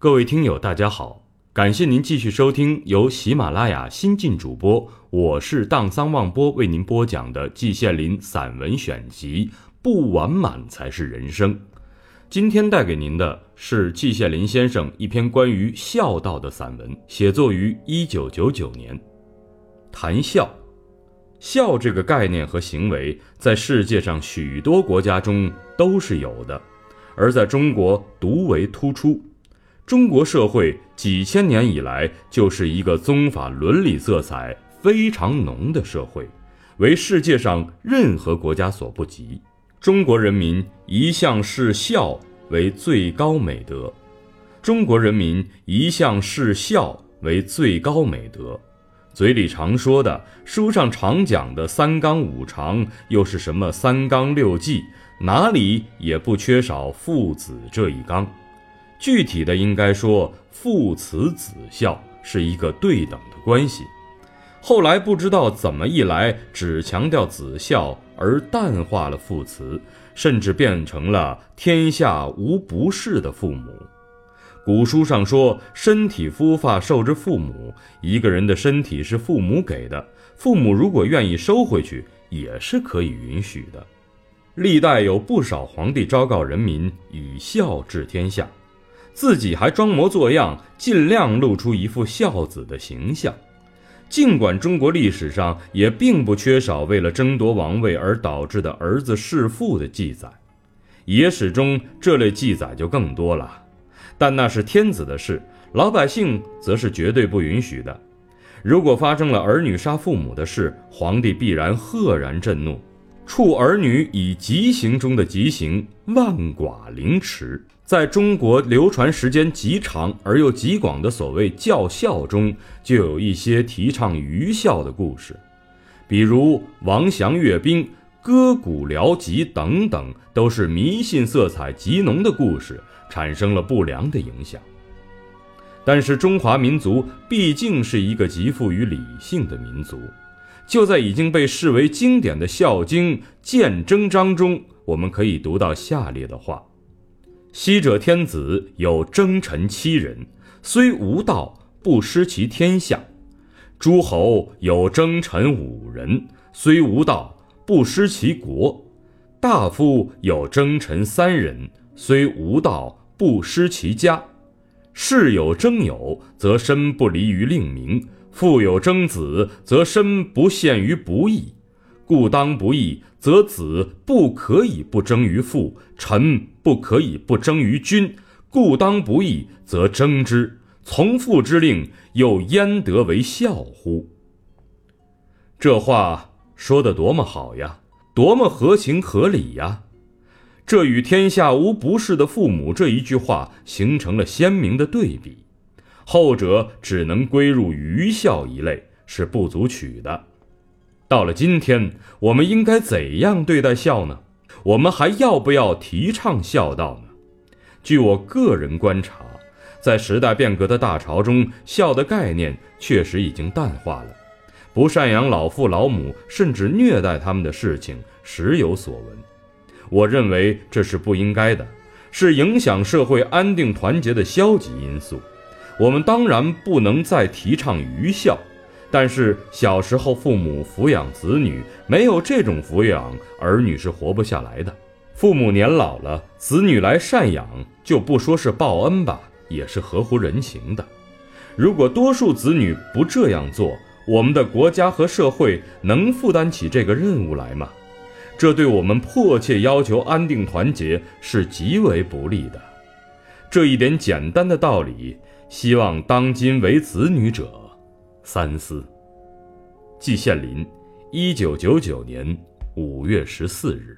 各位听友，大家好，感谢您继续收听由喜马拉雅新晋主播，我是荡桑望波为您播讲的季羡林散文选集《不完满才是人生》。今天带给您的是季羡林先生一篇关于孝道的散文，写作于一九九九年。谈孝，孝这个概念和行为，在世界上许多国家中都是有的，而在中国独为突出。中国社会几千年以来就是一个宗法伦理色彩非常浓的社会，为世界上任何国家所不及。中国人民一向视孝为最高美德，中国人民一向视孝为最高美德。嘴里常说的，书上常讲的三纲五常，又是什么三纲六纪？哪里也不缺少父子这一纲。具体的应该说，父慈子孝是一个对等的关系。后来不知道怎么一来，只强调子孝而淡化了父慈，甚至变成了天下无不是的父母。古书上说：“身体肤发受之父母。”一个人的身体是父母给的，父母如果愿意收回去，也是可以允许的。历代有不少皇帝昭告人民以孝治天下。自己还装模作样，尽量露出一副孝子的形象。尽管中国历史上也并不缺少为了争夺王位而导致的儿子弑父的记载，野史中这类记载就更多了。但那是天子的事，老百姓则是绝对不允许的。如果发生了儿女杀父母的事，皇帝必然赫然震怒，处儿女以极刑中的极刑，万剐凌迟。在中国流传时间极长而又极广的所谓教孝中，就有一些提倡愚孝的故事，比如王祥阅兵、割骨疗疾等等，都是迷信色彩极浓的故事，产生了不良的影响。但是中华民族毕竟是一个极富于理性的民族，就在已经被视为经典的《孝经·鉴征章》中，我们可以读到下列的话。昔者天子有征臣七人，虽无道，不失其天下；诸侯有征臣五人，虽无道，不失其国；大夫有征臣三人，虽无道，不失其家；士有征友，则身不离于令名；父有争子，则身不陷于不义。故当不义，则子不可以不争于父；臣不可以不争于君。故当不义，则争之。从父之令，又焉得为孝乎？这话说得多么好呀，多么合情合理呀！这与“天下无不是的父母”这一句话形成了鲜明的对比。后者只能归入愚孝一类，是不足取的。到了今天，我们应该怎样对待孝呢？我们还要不要提倡孝道呢？据我个人观察，在时代变革的大潮中，孝的概念确实已经淡化了。不赡养老父老母，甚至虐待他们的事情时有所闻。我认为这是不应该的，是影响社会安定团结的消极因素。我们当然不能再提倡愚孝。但是小时候父母抚养子女，没有这种抚养，儿女是活不下来的。父母年老了，子女来赡养，就不说是报恩吧，也是合乎人情的。如果多数子女不这样做，我们的国家和社会能负担起这个任务来吗？这对我们迫切要求安定团结是极为不利的。这一点简单的道理，希望当今为子女者。三思。季羡林，一九九九年五月十四日。